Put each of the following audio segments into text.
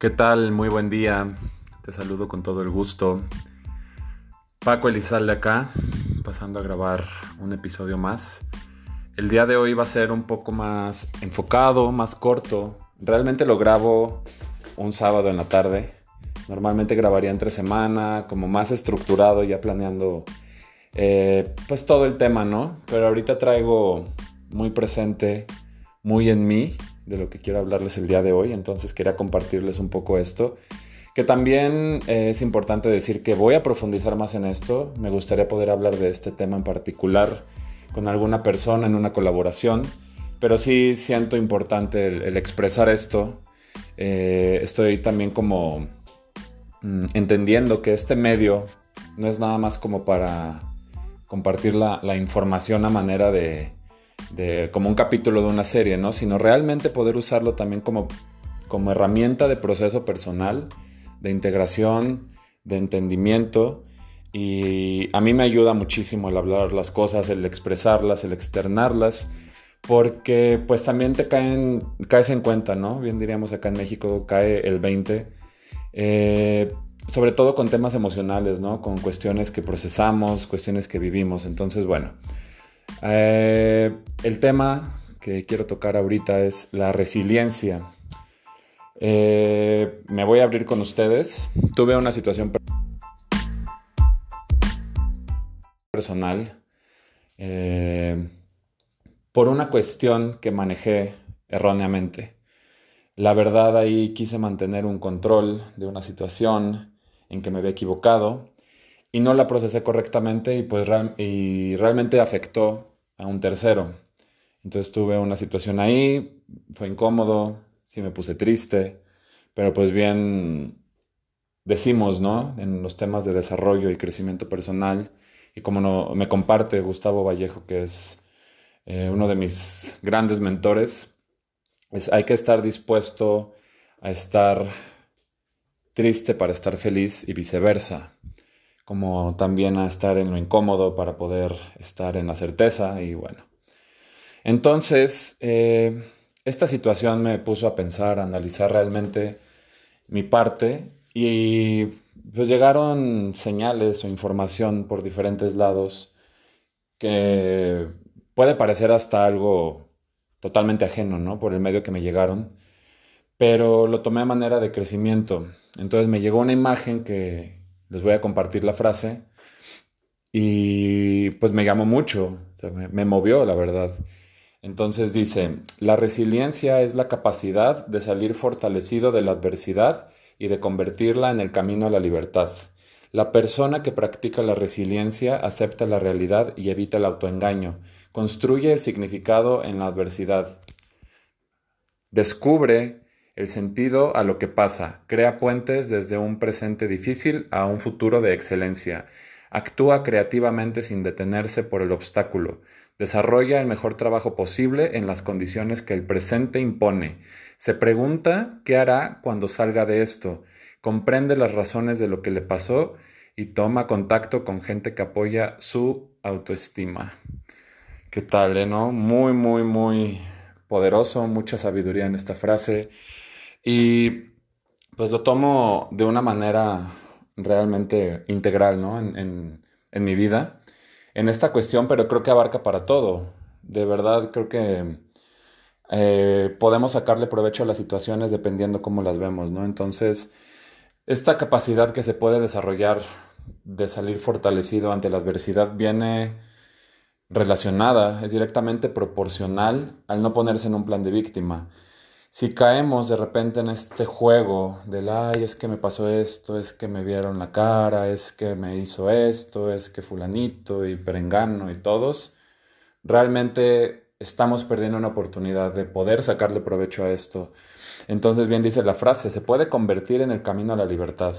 ¿Qué tal? Muy buen día. Te saludo con todo el gusto. Paco Elizalde acá, pasando a grabar un episodio más. El día de hoy va a ser un poco más enfocado, más corto. Realmente lo grabo un sábado en la tarde. Normalmente grabaría entre semana, como más estructurado, ya planeando eh, pues todo el tema, ¿no? Pero ahorita traigo muy presente, muy en mí, de lo que quiero hablarles el día de hoy, entonces quería compartirles un poco esto. Que también eh, es importante decir que voy a profundizar más en esto, me gustaría poder hablar de este tema en particular con alguna persona en una colaboración, pero sí siento importante el, expresar esto. Eh, estoy también como mm, entendiendo que este medio no es nada más como para compartir la información a manera de, como un capítulo de una serie, ¿no? Sino realmente poder usarlo también como, como herramienta de proceso personal, de integración, de entendimiento. Y a mí me ayuda muchísimo el hablar las cosas, el expresarlas, el externarlas, porque pues también te caen, caes en cuenta, ¿no? Bien diríamos acá en México, cae el 20. Eh, sobre todo con temas emocionales, ¿no? Con cuestiones que procesamos, cuestiones que vivimos. Entonces, bueno, eh, el tema que quiero tocar ahorita es la resiliencia. Eh, me voy a abrir con ustedes. Tuve una situación personal eh, por una cuestión que manejé erróneamente. La verdad ahí quise mantener un control de una situación en que me había equivocado y no la procesé correctamente y pues y realmente afectó a un tercero. Entonces tuve una situación ahí, fue incómodo, sí me puse triste, pero pues bien decimos, ¿no? En los temas de desarrollo y crecimiento personal, y como no, me comparte Gustavo Vallejo, que es eh, uno de mis grandes mentores, es, hay que estar dispuesto a estar triste para estar feliz y viceversa como también a estar en lo incómodo para poder estar en la certeza y bueno. Entonces, eh, esta situación me puso a pensar, a analizar realmente mi parte y pues llegaron señales o información por diferentes lados que puede parecer hasta algo totalmente ajeno, ¿no? Por el medio que me llegaron, pero lo tomé a manera de crecimiento. Entonces me llegó una imagen que, les voy a compartir la frase y pues me llamó mucho, me, movió la verdad. Entonces dice, la resiliencia es la capacidad de salir fortalecido de la adversidad y de convertirla en el camino a la libertad. La persona que practica la resiliencia acepta la realidad y evita el autoengaño, construye el significado en la adversidad, descubre el sentido a lo que pasa, crea puentes desde un presente difícil a un futuro de excelencia, actúa creativamente sin detenerse por el obstáculo, desarrolla el mejor trabajo posible en las condiciones que el presente impone, se pregunta qué hará cuando salga de esto, comprende las razones de lo que le pasó y toma contacto con gente que apoya su autoestima. ¿Qué tal, eh, no? Muy, muy, muy poderoso, mucha sabiduría en esta frase. Y pues lo tomo de una manera realmente integral, ¿no? En, mi vida, en esta cuestión, pero creo que abarca para todo. De verdad, creo que eh, podemos sacarle provecho a las situaciones dependiendo cómo las vemos, ¿no? Entonces, esta capacidad que se puede desarrollar de salir fortalecido ante la adversidad viene relacionada, es directamente proporcional al no ponerse en un plan de víctima si caemos de repente en este juego del, ay, es que me pasó esto, es que me vieron la cara, es que me hizo esto, es que fulanito y perengano y todos, realmente estamos perdiendo una oportunidad de poder sacarle provecho a esto. Entonces bien dice la frase, se puede convertir en el camino a la libertad.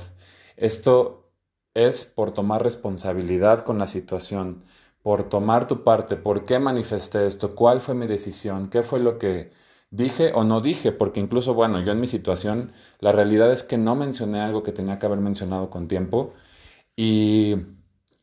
Esto es por tomar responsabilidad con la situación, por tomar tu parte, por qué manifesté esto, cuál fue mi decisión, qué fue lo que dije o no dije, porque incluso, bueno, yo en mi situación, la realidad es que no mencioné algo que tenía que haber mencionado con tiempo y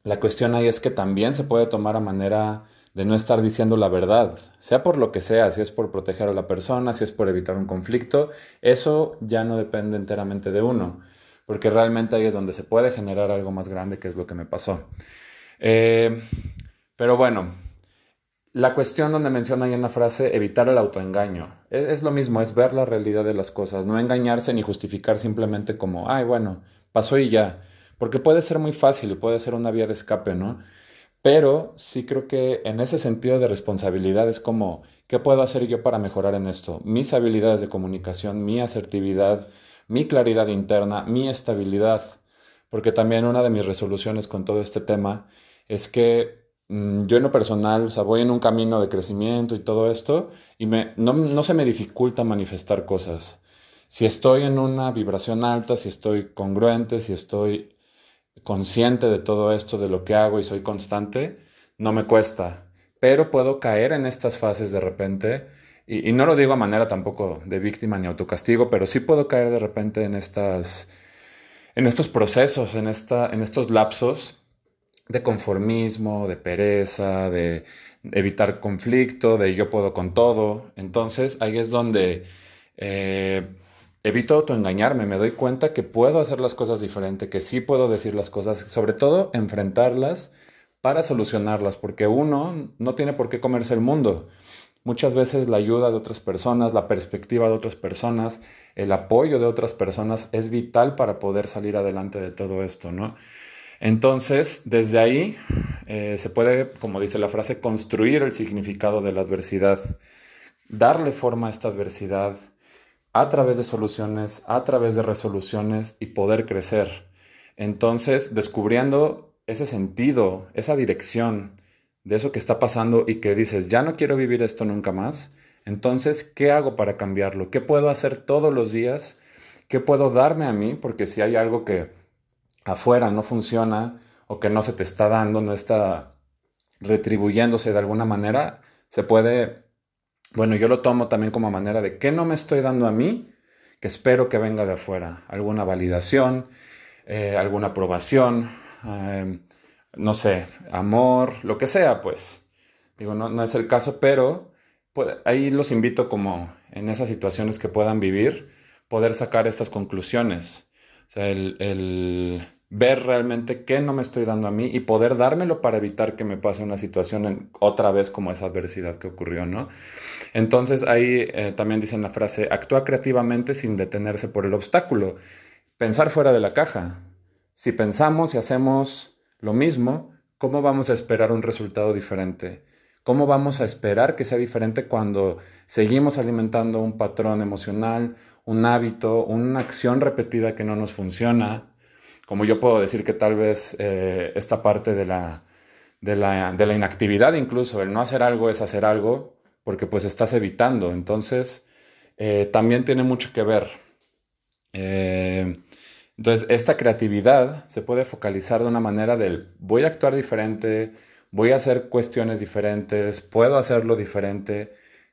la cuestión ahí es que también se puede tomar a manera de no estar diciendo la verdad, sea por lo que sea, si es por proteger a la persona, si es por evitar un conflicto, eso ya no depende enteramente de uno, porque realmente ahí es donde se puede generar algo más grande, que es lo que me pasó. Eh, pero bueno, la cuestión donde menciona ahí en la frase evitar el autoengaño, es, es, lo mismo, es ver la realidad de las cosas, no engañarse ni justificar simplemente como, ay, bueno, pasó y ya, porque puede ser muy fácil, puede ser una vía de escape, ¿no? Pero sí creo que en ese sentido de responsabilidad es como, ¿qué puedo hacer yo para mejorar en esto? Mis habilidades de comunicación, mi asertividad, mi claridad interna, mi estabilidad. Porque también una de mis resoluciones con todo este tema es que yo en lo personal, o voy en un camino de crecimiento y todo esto, y me, no, no se me dificulta manifestar cosas. Si estoy en una vibración alta, si estoy congruente, si estoy consciente de todo esto, de lo que hago y soy constante, no me cuesta. Pero puedo caer en estas fases de repente, y, no lo digo a manera tampoco de víctima ni autocastigo, pero sí puedo caer de repente en estas, en estos procesos, en, esta, en estos lapsos de conformismo, de pereza, de evitar conflicto, de yo puedo con todo. Entonces ahí es donde eh, evito autoengañarme, me doy cuenta que puedo hacer las cosas diferente, que sí puedo decir las cosas, sobre todo enfrentarlas para solucionarlas, porque uno no tiene por qué comerse el mundo. Muchas veces la ayuda de otras personas, la perspectiva de otras personas, el apoyo de otras personas es vital para poder salir adelante de todo esto, ¿no? Entonces, desde ahí eh, se puede, como dice la frase, construir el significado de la adversidad, darle forma a esta adversidad, a través de soluciones, a través de resoluciones y poder crecer. Entonces, descubriendo ese sentido, esa dirección de eso que está pasando y que dices, ya no quiero vivir esto nunca más, entonces, ¿qué hago para cambiarlo? ¿Qué puedo hacer todos los días? ¿Qué puedo darme a mí? Porque si hay algo que afuera no funciona o que no se te está dando, no está retribuyéndose de alguna manera, se puede bueno, yo lo tomo también como manera de qué no me estoy dando a mí, que espero que venga de afuera. Alguna validación, eh, alguna aprobación, em, no sé, amor, lo que sea, pues. Digo, no, no es el caso, pero ahí los invito como en esas situaciones que puedan vivir, poder sacar estas conclusiones. O sea, el ver realmente qué no me estoy dando a mí y poder dármelo para evitar que me pase una situación otra vez como esa adversidad que ocurrió, ¿no? Entonces ahí eh, también dicen la frase, actúa creativamente sin detenerse por el obstáculo, pensar fuera de la caja. Si pensamos y hacemos lo mismo, ¿cómo vamos a esperar un resultado diferente? ¿Cómo vamos a esperar que sea diferente cuando seguimos alimentando un patrón emocional, un hábito, una acción repetida que no nos funciona? Como yo puedo decir que tal vez eh, esta parte de la, de, la, de la, inactividad incluso, el no hacer algo es hacer algo, porque pues estás evitando. Entonces, eh, también tiene mucho que ver. Eh, entonces, esta creatividad se puede focalizar de una manera del voy a actuar diferente, voy a hacer cuestiones diferentes, puedo hacerlo diferente,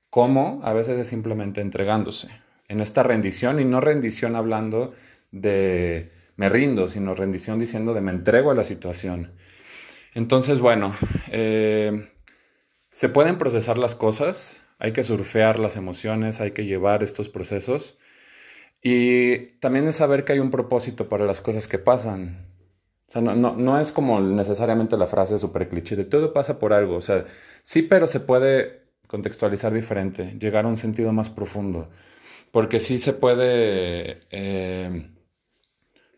como a veces es simplemente entregándose en esta rendición y no rendición hablando de me rindo, sino rendición diciendo de me entrego a la situación. Entonces, bueno, eh, se pueden procesar las cosas, hay que surfear las emociones, hay que llevar estos procesos y también es saber que hay un propósito para las cosas que pasan. O sea, no, no, es como necesariamente la frase super cliché de todo pasa por algo. O sea, sí, pero se puede contextualizar diferente, llegar a un sentido más profundo. Porque sí se puede eh,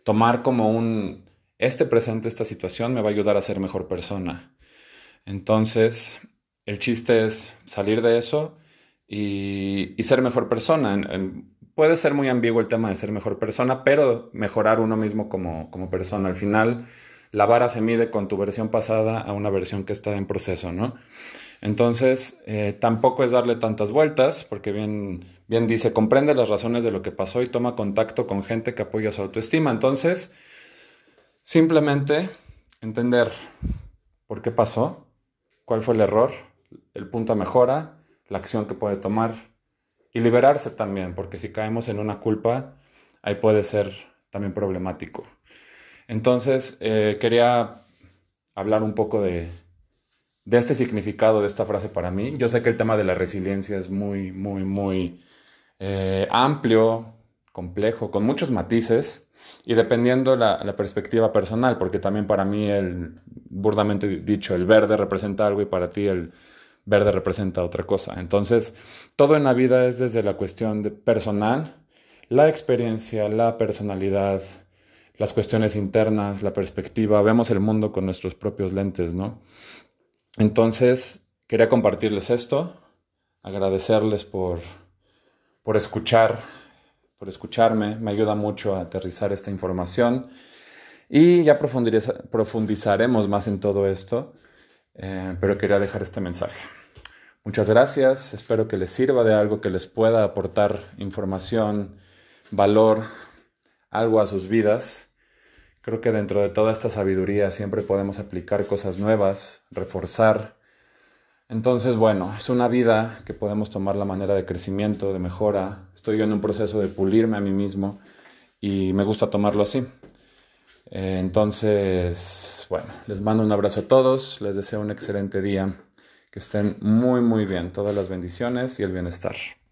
tomar como un, este presente, esta situación me va a ayudar a ser mejor persona. Entonces, el chiste es salir de eso y, ser mejor persona. puede ser muy ambiguo el tema de ser mejor persona, pero mejorar uno mismo como, como persona. Al final, la vara se mide con tu versión pasada a una versión que está en proceso, ¿no? Entonces, eh, tampoco es darle tantas vueltas, porque bien, bien dice, comprende las razones de lo que pasó y toma contacto con gente que apoya su autoestima. Entonces, simplemente entender por qué pasó, cuál fue el error, el punto a mejora, la acción que puede tomar y liberarse también, porque si caemos en una culpa, ahí puede ser también problemático. Entonces, eh, quería hablar un poco de, de este significado de esta frase para mí. Yo sé que el tema de la resiliencia es muy, muy, muy eh, amplio, complejo, con muchos matices y dependiendo la, la perspectiva personal, porque también para mí el, burdamente dicho, el verde representa algo y para ti el verde representa otra cosa. Entonces, todo en la vida es desde la cuestión personal, la experiencia, la personalidad, las cuestiones internas, la perspectiva, vemos el mundo con nuestros propios lentes, ¿no? Entonces, quería compartirles esto, agradecerles por, por escuchar, por escucharme, me ayuda mucho a aterrizar esta información y ya profundizaremos más en todo esto, eh, pero quería dejar este mensaje. Muchas gracias, espero que les sirva de algo, que les pueda aportar información, valor, algo a sus vidas. Creo que dentro de toda esta sabiduría siempre podemos aplicar cosas nuevas, reforzar. Entonces, bueno, es una vida que podemos tomar la manera de crecimiento, de mejora. Estoy yo en un proceso de pulirme a mí mismo y me gusta tomarlo así. Eh, entonces, bueno, les mando un abrazo a todos, les deseo un excelente día, que estén muy, muy bien, todas las bendiciones y el bienestar.